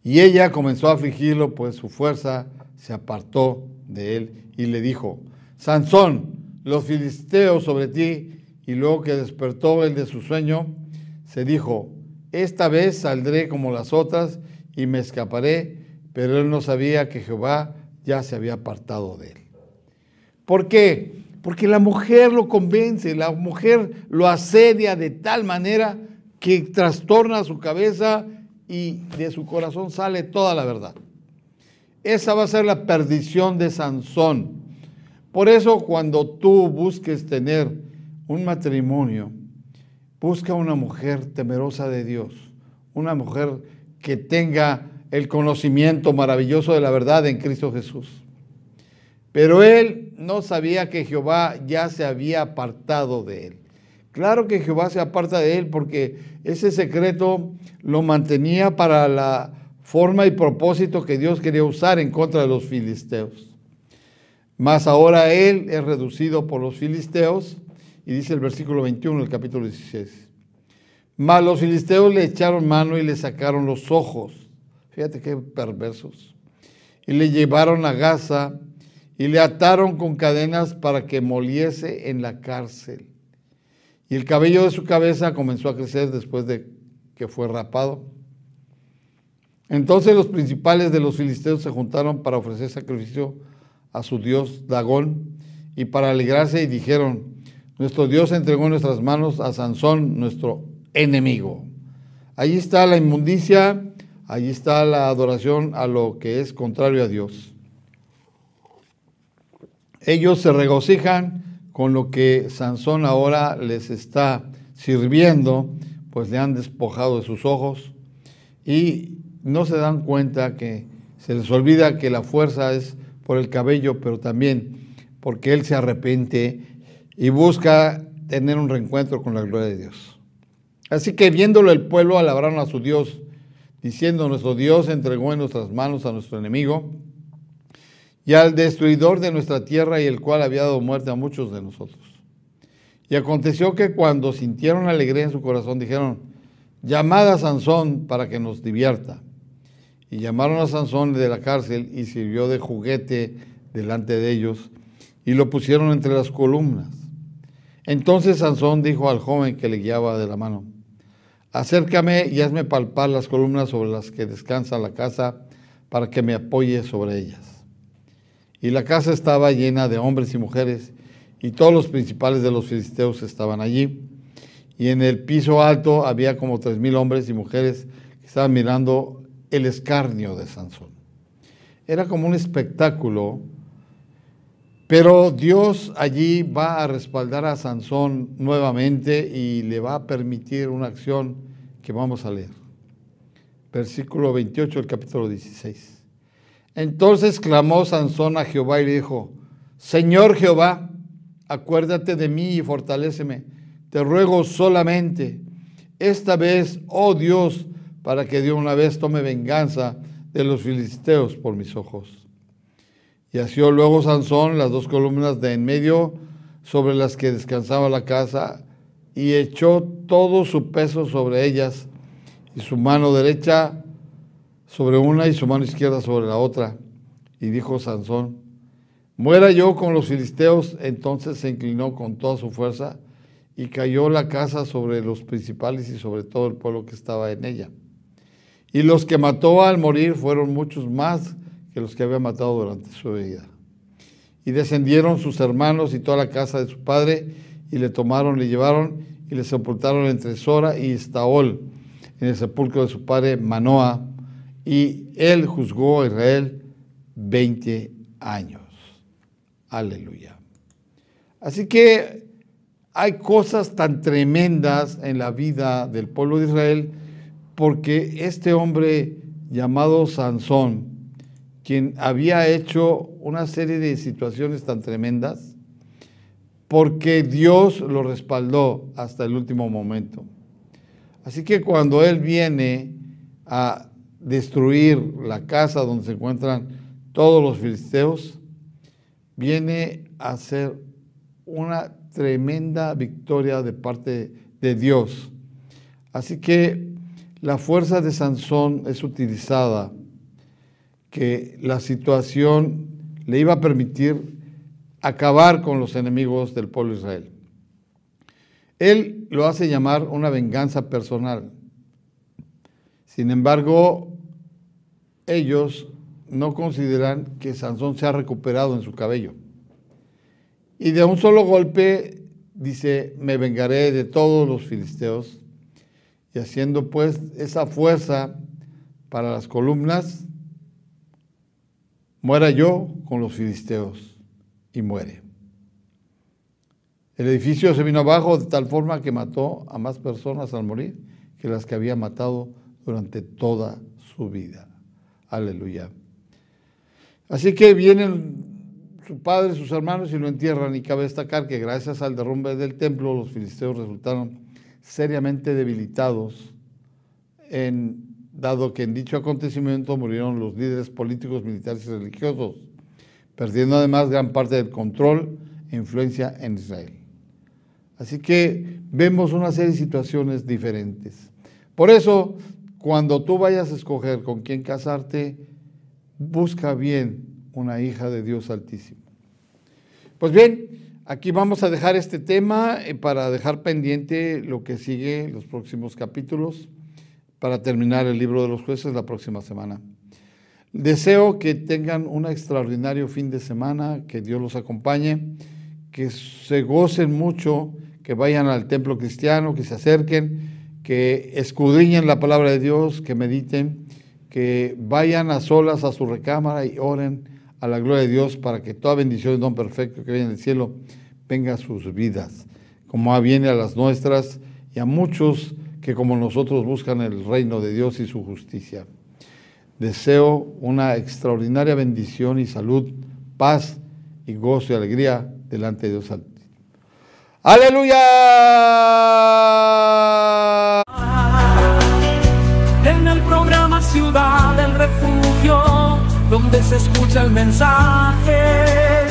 Y ella comenzó a afligirlo, pues su fuerza se apartó de él y le dijo, Sansón, los filisteos sobre ti. Y luego que despertó él de su sueño, se dijo, esta vez saldré como las otras y me escaparé, pero él no sabía que Jehová ya se había apartado de él. ¿Por qué? Porque la mujer lo convence, la mujer lo asedia de tal manera que trastorna su cabeza y de su corazón sale toda la verdad. Esa va a ser la perdición de Sansón. Por eso cuando tú busques tener un matrimonio, busca una mujer temerosa de Dios, una mujer que tenga el conocimiento maravilloso de la verdad en Cristo Jesús. Pero él no sabía que Jehová ya se había apartado de él. Claro que Jehová se aparta de él porque ese secreto lo mantenía para la forma y propósito que Dios quería usar en contra de los filisteos. Mas ahora él es reducido por los filisteos, y dice el versículo 21 del capítulo 16. Mas los filisteos le echaron mano y le sacaron los ojos. Fíjate qué perversos. Y le llevaron a Gaza y le ataron con cadenas para que moliese en la cárcel. Y el cabello de su cabeza comenzó a crecer después de que fue rapado. Entonces los principales de los filisteos se juntaron para ofrecer sacrificio a su dios Dagón y para alegrarse y dijeron, nuestro Dios entregó en nuestras manos a Sansón, nuestro enemigo. Allí está la inmundicia, allí está la adoración a lo que es contrario a Dios. Ellos se regocijan con lo que Sansón ahora les está sirviendo, pues le han despojado de sus ojos y no se dan cuenta que se les olvida que la fuerza es por el cabello, pero también porque él se arrepiente y busca tener un reencuentro con la gloria de Dios. Así que viéndolo el pueblo alabaron a su Dios, diciendo, nuestro Dios entregó en nuestras manos a nuestro enemigo y al destruidor de nuestra tierra y el cual había dado muerte a muchos de nosotros. Y aconteció que cuando sintieron alegría en su corazón, dijeron, llamad a Sansón para que nos divierta. Y llamaron a Sansón de la cárcel y sirvió de juguete delante de ellos y lo pusieron entre las columnas. Entonces Sansón dijo al joven que le guiaba de la mano, acércame y hazme palpar las columnas sobre las que descansa la casa para que me apoye sobre ellas. Y la casa estaba llena de hombres y mujeres y todos los principales de los filisteos estaban allí. Y en el piso alto había como tres mil hombres y mujeres que estaban mirando el escarnio de Sansón. Era como un espectáculo, pero Dios allí va a respaldar a Sansón nuevamente y le va a permitir una acción que vamos a leer. Versículo 28 del capítulo 16. Entonces clamó Sansón a Jehová y le dijo, Señor Jehová, acuérdate de mí y fortaléceme. Te ruego solamente, esta vez, oh Dios, para que de una vez tome venganza de los filisteos por mis ojos. Y asió luego Sansón las dos columnas de en medio sobre las que descansaba la casa y echó todo su peso sobre ellas y su mano derecha sobre una y su mano izquierda sobre la otra. Y dijo Sansón, muera yo con los filisteos. Entonces se inclinó con toda su fuerza y cayó la casa sobre los principales y sobre todo el pueblo que estaba en ella. Y los que mató al morir fueron muchos más que los que había matado durante su vida. Y descendieron sus hermanos y toda la casa de su padre, y le tomaron, le llevaron y le sepultaron entre Sora y Estaol, en el sepulcro de su padre Manoa, y él juzgó a Israel 20 años. Aleluya. Así que hay cosas tan tremendas en la vida del pueblo de Israel porque este hombre llamado Sansón, quien había hecho una serie de situaciones tan tremendas, porque Dios lo respaldó hasta el último momento. Así que cuando él viene a destruir la casa donde se encuentran todos los filisteos, viene a ser una tremenda victoria de parte de Dios. Así que la fuerza de Sansón es utilizada, que la situación le iba a permitir acabar con los enemigos del pueblo de Israel. Él lo hace llamar una venganza personal. Sin embargo, ellos no consideran que Sansón se ha recuperado en su cabello. Y de un solo golpe dice, me vengaré de todos los filisteos. Y haciendo pues esa fuerza para las columnas, muera yo con los filisteos. Y muere. El edificio se vino abajo de tal forma que mató a más personas al morir que las que había matado durante toda su vida. Aleluya. Así que vienen su padre, sus hermanos y lo entierran. Y cabe destacar que gracias al derrumbe del templo, los filisteos resultaron seriamente debilitados, dado que en dicho acontecimiento murieron los líderes políticos, militares y religiosos, perdiendo además gran parte del control e influencia en Israel. Así que vemos una serie de situaciones diferentes. Por eso, cuando tú vayas a escoger con quién casarte, busca bien una hija de Dios Altísimo. Pues bien, aquí vamos a dejar este tema eh, para dejar pendiente lo que sigue, los próximos capítulos, para terminar el libro de los jueces la próxima semana. Deseo que tengan un extraordinario fin de semana, que Dios los acompañe, que se gocen mucho, que vayan al templo cristiano, que se acerquen, que escudriñen la palabra de Dios, que mediten, que vayan a solas a su recámara y oren a la gloria de Dios para que toda bendición y don perfecto que viene del cielo venga a sus vidas, como viene a las nuestras y a muchos que como nosotros buscan el reino de Dios y su justicia. Deseo una extraordinaria bendición y salud, paz y gozo y alegría delante de Dios. Aleluya. En el programa Ciudad del Refugio donde se escucha el mensaje.